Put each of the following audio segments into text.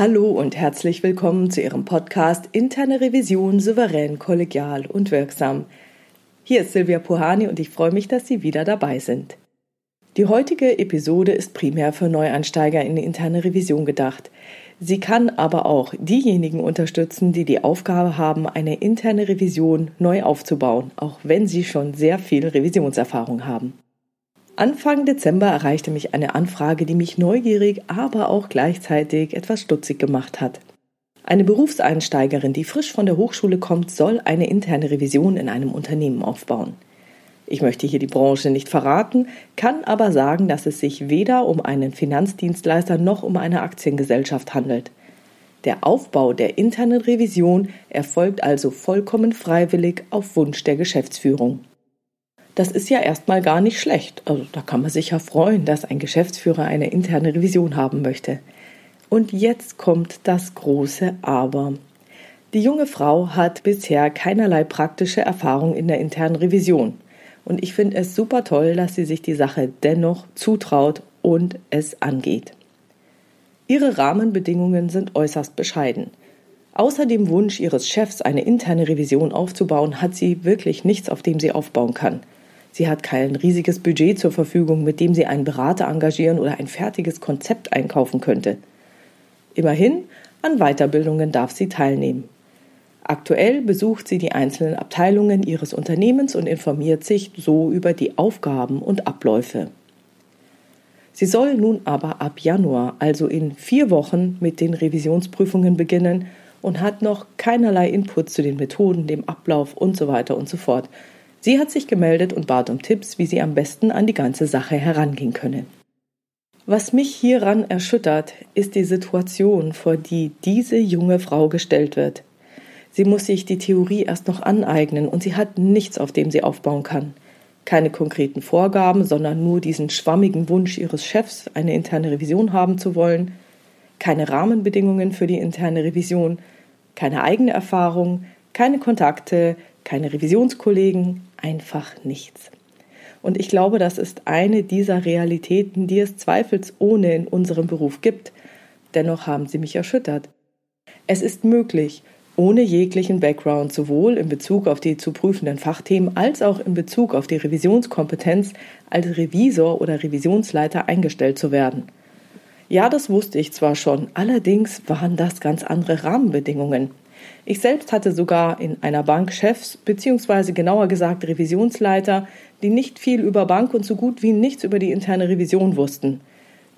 Hallo und herzlich willkommen zu Ihrem Podcast Interne Revision souverän, kollegial und wirksam. Hier ist Silvia Puhani und ich freue mich, dass Sie wieder dabei sind. Die heutige Episode ist primär für Neueinsteiger in interne Revision gedacht. Sie kann aber auch diejenigen unterstützen, die die Aufgabe haben, eine interne Revision neu aufzubauen, auch wenn sie schon sehr viel Revisionserfahrung haben. Anfang Dezember erreichte mich eine Anfrage, die mich neugierig, aber auch gleichzeitig etwas stutzig gemacht hat. Eine Berufseinsteigerin, die frisch von der Hochschule kommt, soll eine interne Revision in einem Unternehmen aufbauen. Ich möchte hier die Branche nicht verraten, kann aber sagen, dass es sich weder um einen Finanzdienstleister noch um eine Aktiengesellschaft handelt. Der Aufbau der internen Revision erfolgt also vollkommen freiwillig auf Wunsch der Geschäftsführung. Das ist ja erstmal gar nicht schlecht. Also da kann man sich ja freuen, dass ein Geschäftsführer eine interne Revision haben möchte. Und jetzt kommt das große Aber. Die junge Frau hat bisher keinerlei praktische Erfahrung in der internen Revision. Und ich finde es super toll, dass sie sich die Sache dennoch zutraut und es angeht. Ihre Rahmenbedingungen sind äußerst bescheiden. Außer dem Wunsch ihres Chefs, eine interne Revision aufzubauen, hat sie wirklich nichts, auf dem sie aufbauen kann. Sie hat kein riesiges Budget zur Verfügung, mit dem sie einen Berater engagieren oder ein fertiges Konzept einkaufen könnte. Immerhin, an Weiterbildungen darf sie teilnehmen. Aktuell besucht sie die einzelnen Abteilungen ihres Unternehmens und informiert sich so über die Aufgaben und Abläufe. Sie soll nun aber ab Januar, also in vier Wochen, mit den Revisionsprüfungen beginnen und hat noch keinerlei Input zu den Methoden, dem Ablauf und so weiter und so fort. Sie hat sich gemeldet und bat um Tipps, wie sie am besten an die ganze Sache herangehen könne. Was mich hieran erschüttert, ist die Situation, vor die diese junge Frau gestellt wird. Sie muss sich die Theorie erst noch aneignen und sie hat nichts, auf dem sie aufbauen kann. Keine konkreten Vorgaben, sondern nur diesen schwammigen Wunsch ihres Chefs, eine interne Revision haben zu wollen, keine Rahmenbedingungen für die interne Revision, keine eigene Erfahrung, keine Kontakte, keine Revisionskollegen, einfach nichts. Und ich glaube, das ist eine dieser Realitäten, die es zweifelsohne in unserem Beruf gibt. Dennoch haben sie mich erschüttert. Es ist möglich, ohne jeglichen Background sowohl in Bezug auf die zu prüfenden Fachthemen als auch in Bezug auf die Revisionskompetenz als Revisor oder Revisionsleiter eingestellt zu werden. Ja, das wusste ich zwar schon, allerdings waren das ganz andere Rahmenbedingungen. Ich selbst hatte sogar in einer Bank Chefs beziehungsweise genauer gesagt Revisionsleiter, die nicht viel über Bank und so gut wie nichts über die interne Revision wussten.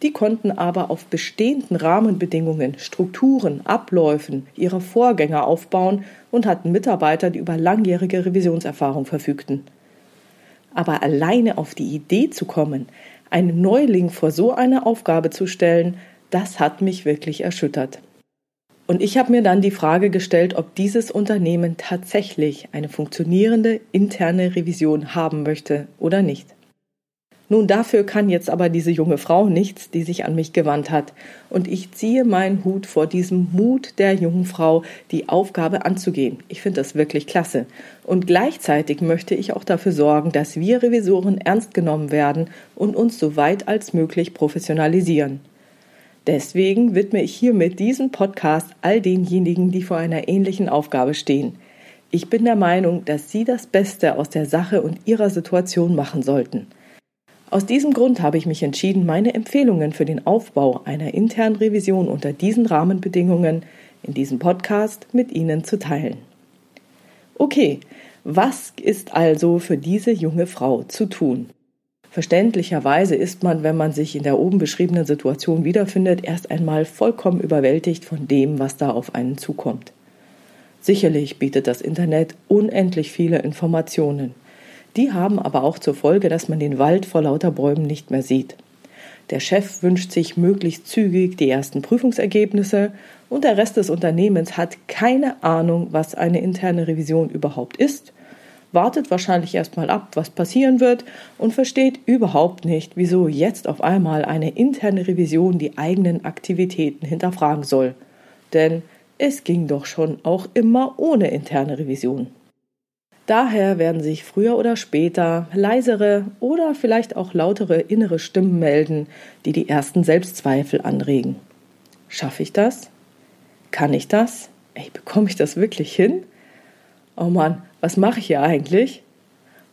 Die konnten aber auf bestehenden Rahmenbedingungen, Strukturen, Abläufen ihrer Vorgänger aufbauen und hatten Mitarbeiter, die über langjährige Revisionserfahrung verfügten. Aber alleine auf die Idee zu kommen, einen Neuling vor so eine Aufgabe zu stellen, das hat mich wirklich erschüttert. Und ich habe mir dann die Frage gestellt, ob dieses Unternehmen tatsächlich eine funktionierende interne Revision haben möchte oder nicht. Nun, dafür kann jetzt aber diese junge Frau nichts, die sich an mich gewandt hat. Und ich ziehe meinen Hut vor diesem Mut der jungen Frau, die Aufgabe anzugehen. Ich finde das wirklich klasse. Und gleichzeitig möchte ich auch dafür sorgen, dass wir Revisoren ernst genommen werden und uns so weit als möglich professionalisieren. Deswegen widme ich hiermit diesen Podcast all denjenigen, die vor einer ähnlichen Aufgabe stehen. Ich bin der Meinung, dass Sie das Beste aus der Sache und Ihrer Situation machen sollten. Aus diesem Grund habe ich mich entschieden, meine Empfehlungen für den Aufbau einer internen Revision unter diesen Rahmenbedingungen in diesem Podcast mit Ihnen zu teilen. Okay, was ist also für diese junge Frau zu tun? Verständlicherweise ist man, wenn man sich in der oben beschriebenen Situation wiederfindet, erst einmal vollkommen überwältigt von dem, was da auf einen zukommt. Sicherlich bietet das Internet unendlich viele Informationen. Die haben aber auch zur Folge, dass man den Wald vor lauter Bäumen nicht mehr sieht. Der Chef wünscht sich möglichst zügig die ersten Prüfungsergebnisse und der Rest des Unternehmens hat keine Ahnung, was eine interne Revision überhaupt ist wartet wahrscheinlich erstmal ab, was passieren wird und versteht überhaupt nicht, wieso jetzt auf einmal eine interne Revision die eigenen Aktivitäten hinterfragen soll. Denn es ging doch schon auch immer ohne interne Revision. Daher werden sich früher oder später leisere oder vielleicht auch lautere innere Stimmen melden, die die ersten Selbstzweifel anregen. Schaffe ich das? Kann ich das? Ey, bekomme ich das wirklich hin? Oh Mann, was mache ich hier eigentlich?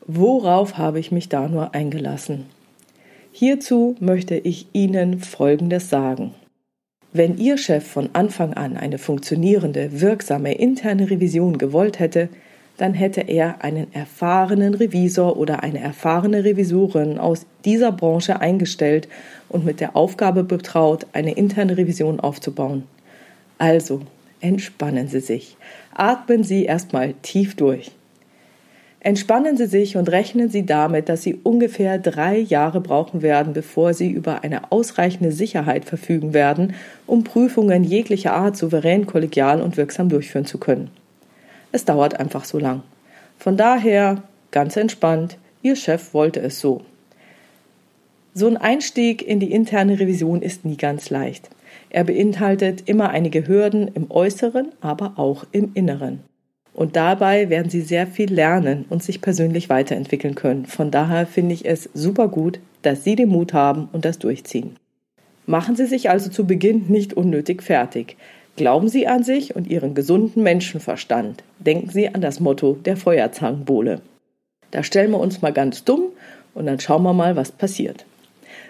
Worauf habe ich mich da nur eingelassen? Hierzu möchte ich Ihnen Folgendes sagen. Wenn Ihr Chef von Anfang an eine funktionierende, wirksame interne Revision gewollt hätte, dann hätte er einen erfahrenen Revisor oder eine erfahrene Revisorin aus dieser Branche eingestellt und mit der Aufgabe betraut, eine interne Revision aufzubauen. Also, entspannen Sie sich. Atmen Sie erstmal tief durch. Entspannen Sie sich und rechnen Sie damit, dass Sie ungefähr drei Jahre brauchen werden, bevor Sie über eine ausreichende Sicherheit verfügen werden, um Prüfungen jeglicher Art souverän, kollegial und wirksam durchführen zu können. Es dauert einfach so lang. Von daher ganz entspannt, Ihr Chef wollte es so. So ein Einstieg in die interne Revision ist nie ganz leicht. Er beinhaltet immer einige Hürden im Äußeren, aber auch im Inneren. Und dabei werden Sie sehr viel lernen und sich persönlich weiterentwickeln können. Von daher finde ich es super gut, dass Sie den Mut haben und das durchziehen. Machen Sie sich also zu Beginn nicht unnötig fertig. Glauben Sie an sich und Ihren gesunden Menschenverstand. Denken Sie an das Motto der Feuerzangenbowle. Da stellen wir uns mal ganz dumm und dann schauen wir mal, was passiert.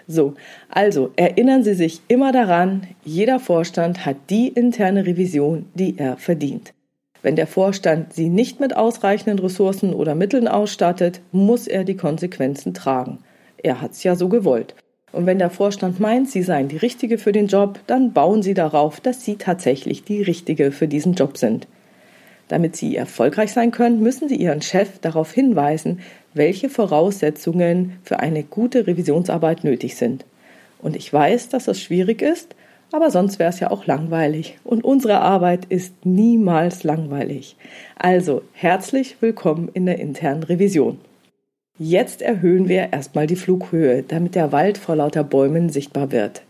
So, also erinnern Sie sich immer daran, jeder Vorstand hat die interne Revision, die er verdient. Wenn der Vorstand sie nicht mit ausreichenden Ressourcen oder Mitteln ausstattet, muss er die Konsequenzen tragen. Er hat's ja so gewollt. Und wenn der Vorstand meint, Sie seien die Richtige für den Job, dann bauen Sie darauf, dass Sie tatsächlich die Richtige für diesen Job sind. Damit Sie erfolgreich sein können, müssen Sie Ihren Chef darauf hinweisen, welche Voraussetzungen für eine gute Revisionsarbeit nötig sind. Und ich weiß, dass das schwierig ist, aber sonst wäre es ja auch langweilig. Und unsere Arbeit ist niemals langweilig. Also herzlich willkommen in der internen Revision. Jetzt erhöhen wir erstmal die Flughöhe, damit der Wald vor lauter Bäumen sichtbar wird.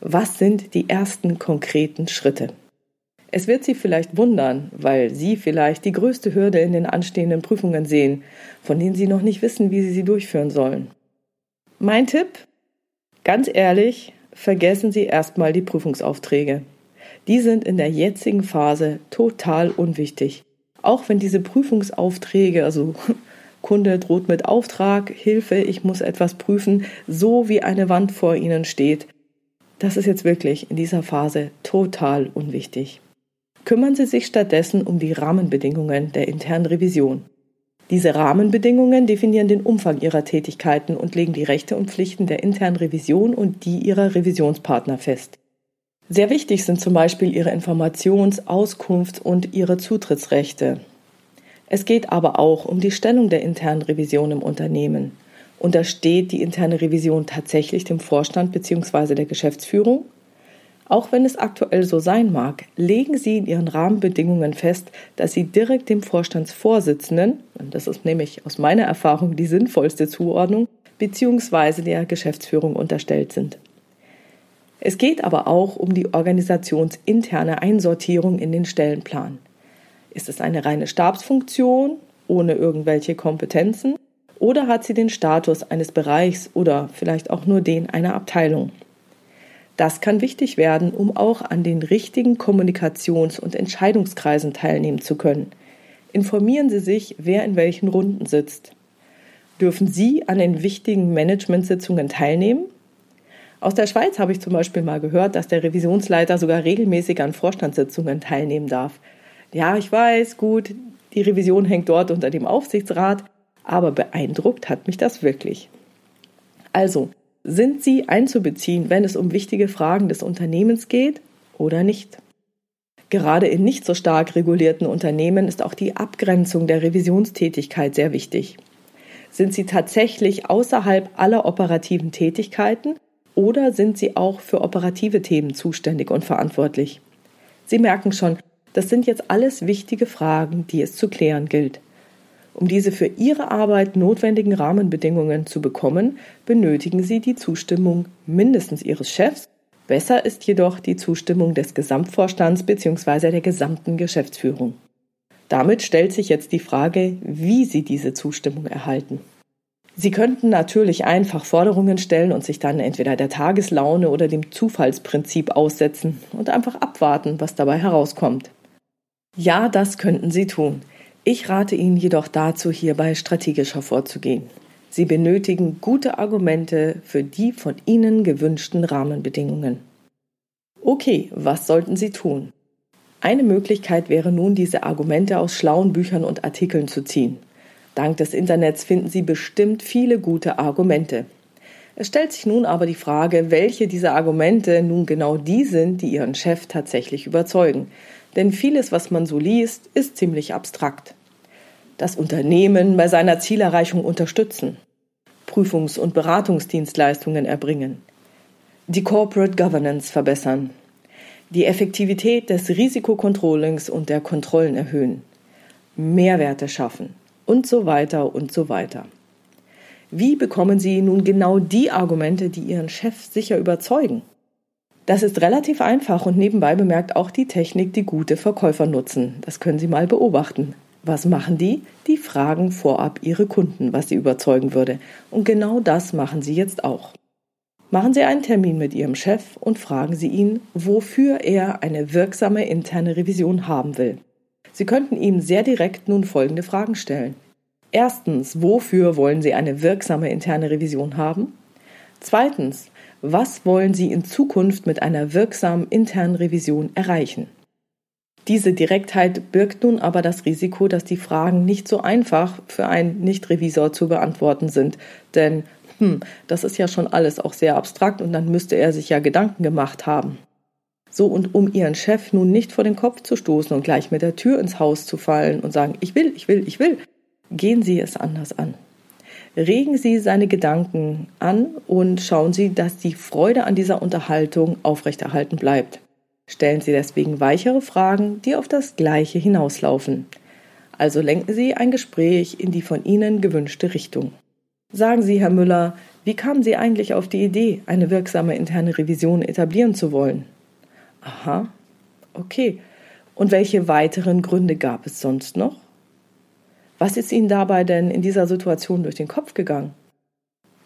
Was sind die ersten konkreten Schritte? Es wird Sie vielleicht wundern, weil Sie vielleicht die größte Hürde in den anstehenden Prüfungen sehen, von denen Sie noch nicht wissen, wie Sie sie durchführen sollen. Mein Tipp? Ganz ehrlich, vergessen Sie erstmal die Prüfungsaufträge. Die sind in der jetzigen Phase total unwichtig. Auch wenn diese Prüfungsaufträge, also Kunde droht mit Auftrag, Hilfe, ich muss etwas prüfen, so wie eine Wand vor Ihnen steht. Das ist jetzt wirklich in dieser Phase total unwichtig. Kümmern Sie sich stattdessen um die Rahmenbedingungen der internen Revision. Diese Rahmenbedingungen definieren den Umfang Ihrer Tätigkeiten und legen die Rechte und Pflichten der internen Revision und die Ihrer Revisionspartner fest. Sehr wichtig sind zum Beispiel Ihre Informations-, Auskunfts- und Ihre Zutrittsrechte. Es geht aber auch um die Stellung der internen Revision im Unternehmen. Untersteht die interne Revision tatsächlich dem Vorstand bzw. der Geschäftsführung? Auch wenn es aktuell so sein mag, legen Sie in Ihren Rahmenbedingungen fest, dass Sie direkt dem Vorstandsvorsitzenden, und das ist nämlich aus meiner Erfahrung die sinnvollste Zuordnung, bzw. der Geschäftsführung unterstellt sind. Es geht aber auch um die organisationsinterne Einsortierung in den Stellenplan. Ist es eine reine Stabsfunktion ohne irgendwelche Kompetenzen oder hat sie den Status eines Bereichs oder vielleicht auch nur den einer Abteilung? Das kann wichtig werden, um auch an den richtigen Kommunikations- und Entscheidungskreisen teilnehmen zu können. Informieren Sie sich, wer in welchen Runden sitzt. Dürfen Sie an den wichtigen Managementsitzungen teilnehmen? Aus der Schweiz habe ich zum Beispiel mal gehört, dass der Revisionsleiter sogar regelmäßig an Vorstandssitzungen teilnehmen darf. Ja, ich weiß, gut, die Revision hängt dort unter dem Aufsichtsrat, aber beeindruckt hat mich das wirklich. Also, sind sie einzubeziehen, wenn es um wichtige Fragen des Unternehmens geht oder nicht? Gerade in nicht so stark regulierten Unternehmen ist auch die Abgrenzung der Revisionstätigkeit sehr wichtig. Sind sie tatsächlich außerhalb aller operativen Tätigkeiten oder sind sie auch für operative Themen zuständig und verantwortlich? Sie merken schon, das sind jetzt alles wichtige Fragen, die es zu klären gilt. Um diese für Ihre Arbeit notwendigen Rahmenbedingungen zu bekommen, benötigen Sie die Zustimmung mindestens Ihres Chefs. Besser ist jedoch die Zustimmung des Gesamtvorstands bzw. der gesamten Geschäftsführung. Damit stellt sich jetzt die Frage, wie Sie diese Zustimmung erhalten. Sie könnten natürlich einfach Forderungen stellen und sich dann entweder der Tageslaune oder dem Zufallsprinzip aussetzen und einfach abwarten, was dabei herauskommt. Ja, das könnten Sie tun. Ich rate Ihnen jedoch dazu, hierbei strategischer vorzugehen. Sie benötigen gute Argumente für die von Ihnen gewünschten Rahmenbedingungen. Okay, was sollten Sie tun? Eine Möglichkeit wäre nun, diese Argumente aus schlauen Büchern und Artikeln zu ziehen. Dank des Internets finden Sie bestimmt viele gute Argumente. Es stellt sich nun aber die Frage, welche dieser Argumente nun genau die sind, die Ihren Chef tatsächlich überzeugen. Denn vieles, was man so liest, ist ziemlich abstrakt. Das Unternehmen bei seiner Zielerreichung unterstützen. Prüfungs- und Beratungsdienstleistungen erbringen. Die Corporate Governance verbessern. Die Effektivität des Risikokontrollings und der Kontrollen erhöhen. Mehrwerte schaffen und so weiter und so weiter. Wie bekommen Sie nun genau die Argumente, die Ihren Chef sicher überzeugen? Das ist relativ einfach und nebenbei bemerkt auch die Technik, die gute Verkäufer nutzen. Das können Sie mal beobachten. Was machen die? Die fragen vorab ihre Kunden, was sie überzeugen würde. Und genau das machen Sie jetzt auch. Machen Sie einen Termin mit Ihrem Chef und fragen Sie ihn, wofür er eine wirksame interne Revision haben will. Sie könnten ihm sehr direkt nun folgende Fragen stellen. Erstens, wofür wollen Sie eine wirksame interne Revision haben? Zweitens, was wollen Sie in Zukunft mit einer wirksamen internen Revision erreichen? Diese Direktheit birgt nun aber das Risiko, dass die Fragen nicht so einfach für einen Nicht-Revisor zu beantworten sind. Denn, hm, das ist ja schon alles auch sehr abstrakt und dann müsste er sich ja Gedanken gemacht haben. So und um ihren Chef nun nicht vor den Kopf zu stoßen und gleich mit der Tür ins Haus zu fallen und sagen, ich will, ich will, ich will, gehen Sie es anders an. Regen Sie seine Gedanken an und schauen Sie, dass die Freude an dieser Unterhaltung aufrechterhalten bleibt. Stellen Sie deswegen weichere Fragen, die auf das Gleiche hinauslaufen. Also lenken Sie ein Gespräch in die von Ihnen gewünschte Richtung. Sagen Sie, Herr Müller, wie kamen Sie eigentlich auf die Idee, eine wirksame interne Revision etablieren zu wollen? Aha, okay. Und welche weiteren Gründe gab es sonst noch? Was ist Ihnen dabei denn in dieser Situation durch den Kopf gegangen?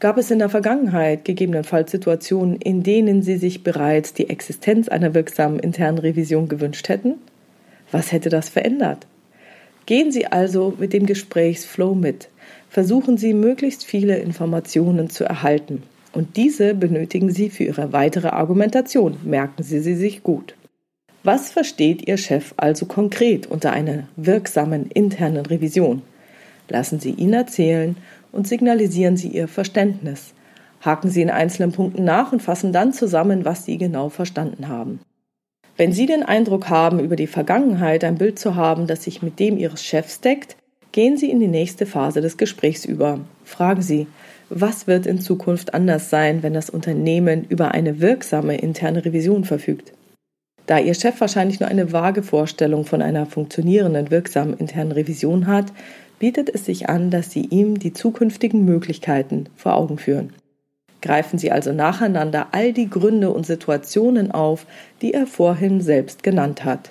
Gab es in der Vergangenheit gegebenenfalls Situationen, in denen Sie sich bereits die Existenz einer wirksamen internen Revision gewünscht hätten? Was hätte das verändert? Gehen Sie also mit dem Gesprächsflow mit. Versuchen Sie möglichst viele Informationen zu erhalten und diese benötigen Sie für Ihre weitere Argumentation. Merken Sie sie sich gut. Was versteht Ihr Chef also konkret unter einer wirksamen internen Revision? Lassen Sie ihn erzählen und signalisieren Sie Ihr Verständnis. Haken Sie in einzelnen Punkten nach und fassen dann zusammen, was Sie genau verstanden haben. Wenn Sie den Eindruck haben, über die Vergangenheit ein Bild zu haben, das sich mit dem Ihres Chefs deckt, gehen Sie in die nächste Phase des Gesprächs über. Fragen Sie, was wird in Zukunft anders sein, wenn das Unternehmen über eine wirksame interne Revision verfügt? Da Ihr Chef wahrscheinlich nur eine vage Vorstellung von einer funktionierenden wirksamen internen Revision hat, bietet es sich an, dass Sie ihm die zukünftigen Möglichkeiten vor Augen führen. Greifen Sie also nacheinander all die Gründe und Situationen auf, die er vorhin selbst genannt hat.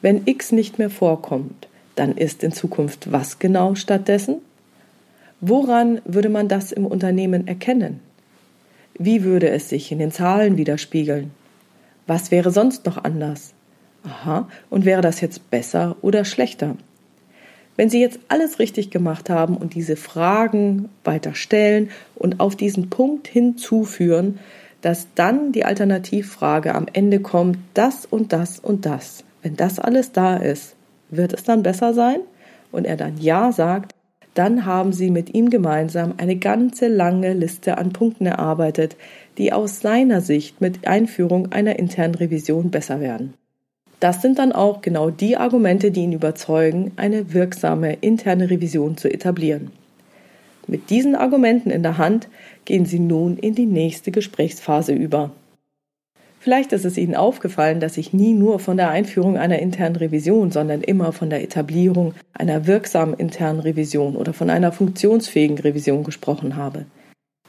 Wenn X nicht mehr vorkommt, dann ist in Zukunft was genau stattdessen? Woran würde man das im Unternehmen erkennen? Wie würde es sich in den Zahlen widerspiegeln? Was wäre sonst noch anders? Aha, und wäre das jetzt besser oder schlechter? Wenn Sie jetzt alles richtig gemacht haben und diese Fragen weiter stellen und auf diesen Punkt hinzuführen, dass dann die Alternativfrage am Ende kommt, das und das und das. Wenn das alles da ist, wird es dann besser sein? Und er dann Ja sagt, dann haben sie mit ihm gemeinsam eine ganze lange Liste an Punkten erarbeitet, die aus seiner Sicht mit Einführung einer internen Revision besser werden. Das sind dann auch genau die Argumente, die ihn überzeugen, eine wirksame interne Revision zu etablieren. Mit diesen Argumenten in der Hand gehen Sie nun in die nächste Gesprächsphase über. Vielleicht ist es Ihnen aufgefallen, dass ich nie nur von der Einführung einer internen Revision, sondern immer von der Etablierung einer wirksamen internen Revision oder von einer funktionsfähigen Revision gesprochen habe.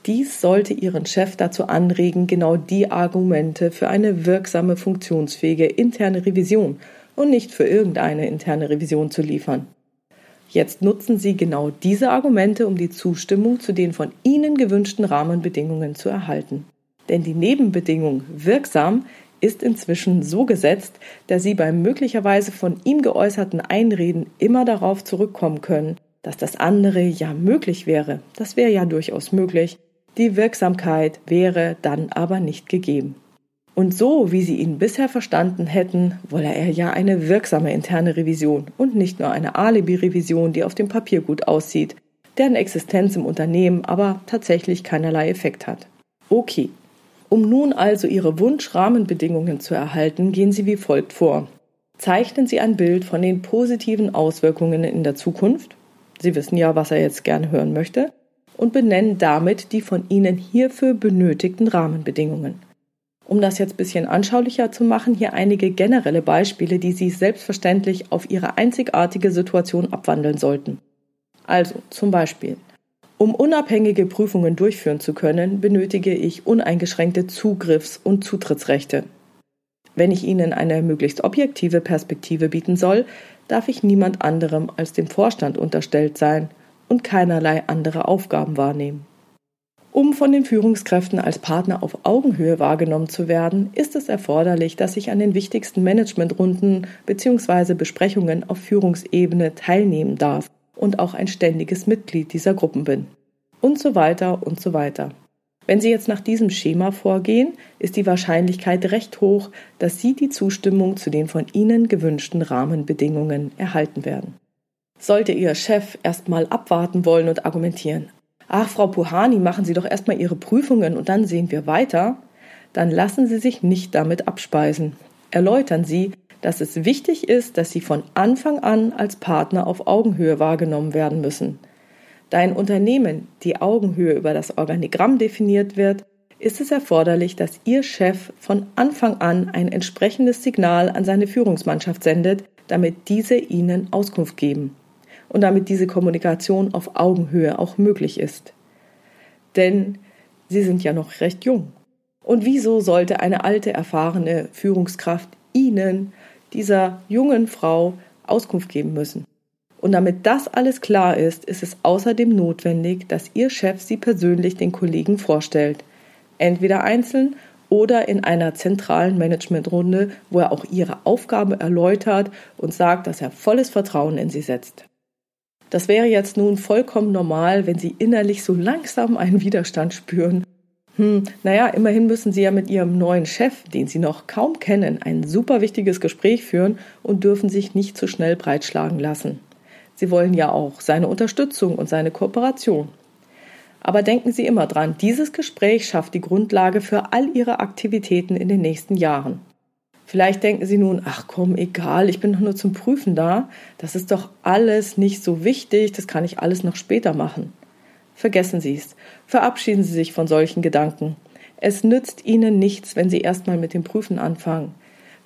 Dies sollte Ihren Chef dazu anregen, genau die Argumente für eine wirksame, funktionsfähige interne Revision und nicht für irgendeine interne Revision zu liefern. Jetzt nutzen Sie genau diese Argumente, um die Zustimmung zu den von Ihnen gewünschten Rahmenbedingungen zu erhalten. Denn die Nebenbedingung wirksam ist inzwischen so gesetzt, dass Sie beim möglicherweise von ihm geäußerten Einreden immer darauf zurückkommen können, dass das andere ja möglich wäre. Das wäre ja durchaus möglich. Die Wirksamkeit wäre dann aber nicht gegeben. Und so, wie Sie ihn bisher verstanden hätten, wolle er ja eine wirksame interne Revision und nicht nur eine Alibi-Revision, die auf dem Papier gut aussieht, deren Existenz im Unternehmen aber tatsächlich keinerlei Effekt hat. Okay. Um nun also Ihre Wunschrahmenbedingungen zu erhalten, gehen Sie wie folgt vor. Zeichnen Sie ein Bild von den positiven Auswirkungen in der Zukunft. Sie wissen ja, was er jetzt gerne hören möchte. Und benennen damit die von Ihnen hierfür benötigten Rahmenbedingungen. Um das jetzt ein bisschen anschaulicher zu machen, hier einige generelle Beispiele, die Sie selbstverständlich auf Ihre einzigartige Situation abwandeln sollten. Also zum Beispiel, um unabhängige Prüfungen durchführen zu können, benötige ich uneingeschränkte Zugriffs- und Zutrittsrechte. Wenn ich Ihnen eine möglichst objektive Perspektive bieten soll, darf ich niemand anderem als dem Vorstand unterstellt sein und keinerlei andere Aufgaben wahrnehmen. Um von den Führungskräften als Partner auf Augenhöhe wahrgenommen zu werden, ist es erforderlich, dass ich an den wichtigsten Managementrunden bzw. Besprechungen auf Führungsebene teilnehmen darf und auch ein ständiges Mitglied dieser Gruppen bin. Und so weiter und so weiter. Wenn Sie jetzt nach diesem Schema vorgehen, ist die Wahrscheinlichkeit recht hoch, dass Sie die Zustimmung zu den von Ihnen gewünschten Rahmenbedingungen erhalten werden. Sollte Ihr Chef erstmal abwarten wollen und argumentieren, ach, Frau Puhani, machen Sie doch erstmal Ihre Prüfungen und dann sehen wir weiter, dann lassen Sie sich nicht damit abspeisen. Erläutern Sie, dass es wichtig ist, dass Sie von Anfang an als Partner auf Augenhöhe wahrgenommen werden müssen. Da ein Unternehmen die Augenhöhe über das Organigramm definiert wird, ist es erforderlich, dass Ihr Chef von Anfang an ein entsprechendes Signal an seine Führungsmannschaft sendet, damit diese Ihnen Auskunft geben und damit diese Kommunikation auf Augenhöhe auch möglich ist. Denn sie sind ja noch recht jung. Und wieso sollte eine alte, erfahrene Führungskraft Ihnen, dieser jungen Frau, Auskunft geben müssen? Und damit das alles klar ist, ist es außerdem notwendig, dass Ihr Chef Sie persönlich den Kollegen vorstellt. Entweder einzeln oder in einer zentralen Managementrunde, wo er auch Ihre Aufgabe erläutert und sagt, dass er volles Vertrauen in Sie setzt. Das wäre jetzt nun vollkommen normal, wenn Sie innerlich so langsam einen Widerstand spüren. Hm, naja, immerhin müssen Sie ja mit Ihrem neuen Chef, den Sie noch kaum kennen, ein super wichtiges Gespräch führen und dürfen sich nicht zu schnell breitschlagen lassen. Sie wollen ja auch seine Unterstützung und seine Kooperation. Aber denken Sie immer dran, dieses Gespräch schafft die Grundlage für all Ihre Aktivitäten in den nächsten Jahren. Vielleicht denken Sie nun, ach komm, egal, ich bin doch nur zum Prüfen da. Das ist doch alles nicht so wichtig, das kann ich alles noch später machen. Vergessen Sie es. Verabschieden Sie sich von solchen Gedanken. Es nützt Ihnen nichts, wenn Sie erstmal mit dem Prüfen anfangen.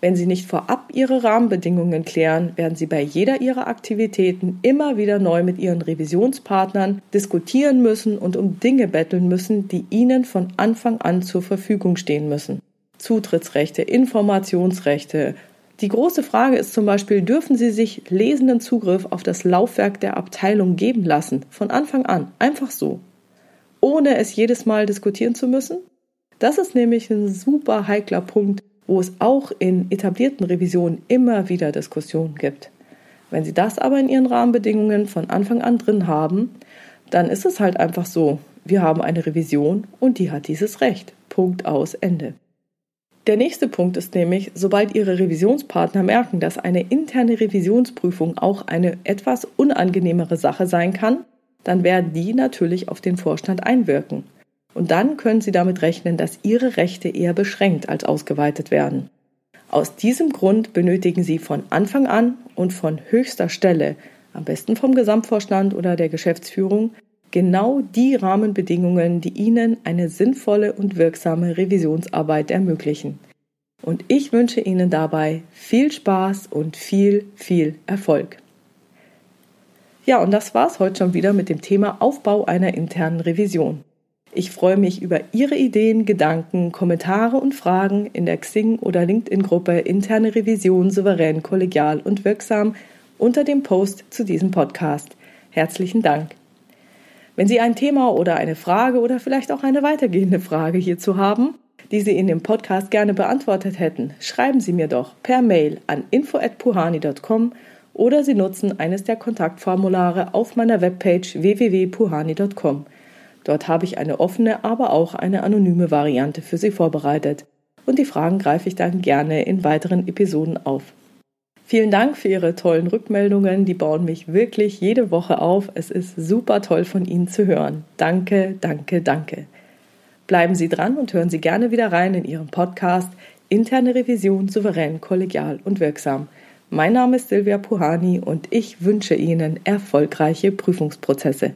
Wenn Sie nicht vorab Ihre Rahmenbedingungen klären, werden Sie bei jeder Ihrer Aktivitäten immer wieder neu mit Ihren Revisionspartnern diskutieren müssen und um Dinge betteln müssen, die Ihnen von Anfang an zur Verfügung stehen müssen. Zutrittsrechte, Informationsrechte. Die große Frage ist zum Beispiel, dürfen Sie sich lesenden Zugriff auf das Laufwerk der Abteilung geben lassen, von Anfang an, einfach so, ohne es jedes Mal diskutieren zu müssen? Das ist nämlich ein super heikler Punkt, wo es auch in etablierten Revisionen immer wieder Diskussionen gibt. Wenn Sie das aber in Ihren Rahmenbedingungen von Anfang an drin haben, dann ist es halt einfach so. Wir haben eine Revision und die hat dieses Recht. Punkt aus Ende. Der nächste Punkt ist nämlich, sobald Ihre Revisionspartner merken, dass eine interne Revisionsprüfung auch eine etwas unangenehmere Sache sein kann, dann werden die natürlich auf den Vorstand einwirken. Und dann können Sie damit rechnen, dass Ihre Rechte eher beschränkt als ausgeweitet werden. Aus diesem Grund benötigen Sie von Anfang an und von höchster Stelle, am besten vom Gesamtvorstand oder der Geschäftsführung, genau die Rahmenbedingungen, die Ihnen eine sinnvolle und wirksame Revisionsarbeit ermöglichen. Und ich wünsche Ihnen dabei viel Spaß und viel, viel Erfolg. Ja, und das war's heute schon wieder mit dem Thema Aufbau einer internen Revision. Ich freue mich über Ihre Ideen, Gedanken, Kommentare und Fragen in der Xing- oder LinkedIn-Gruppe Interne Revision souverän, kollegial und wirksam unter dem Post zu diesem Podcast. Herzlichen Dank. Wenn Sie ein Thema oder eine Frage oder vielleicht auch eine weitergehende Frage hierzu haben, die Sie in dem Podcast gerne beantwortet hätten, schreiben Sie mir doch per Mail an info@puhani.com oder Sie nutzen eines der Kontaktformulare auf meiner Webpage www.puhani.com. Dort habe ich eine offene, aber auch eine anonyme Variante für Sie vorbereitet. Und die Fragen greife ich dann gerne in weiteren Episoden auf. Vielen Dank für Ihre tollen Rückmeldungen. Die bauen mich wirklich jede Woche auf. Es ist super toll von Ihnen zu hören. Danke, danke, danke. Bleiben Sie dran und hören Sie gerne wieder rein in Ihrem Podcast Interne Revision souverän, kollegial und wirksam. Mein Name ist Silvia Puhani und ich wünsche Ihnen erfolgreiche Prüfungsprozesse.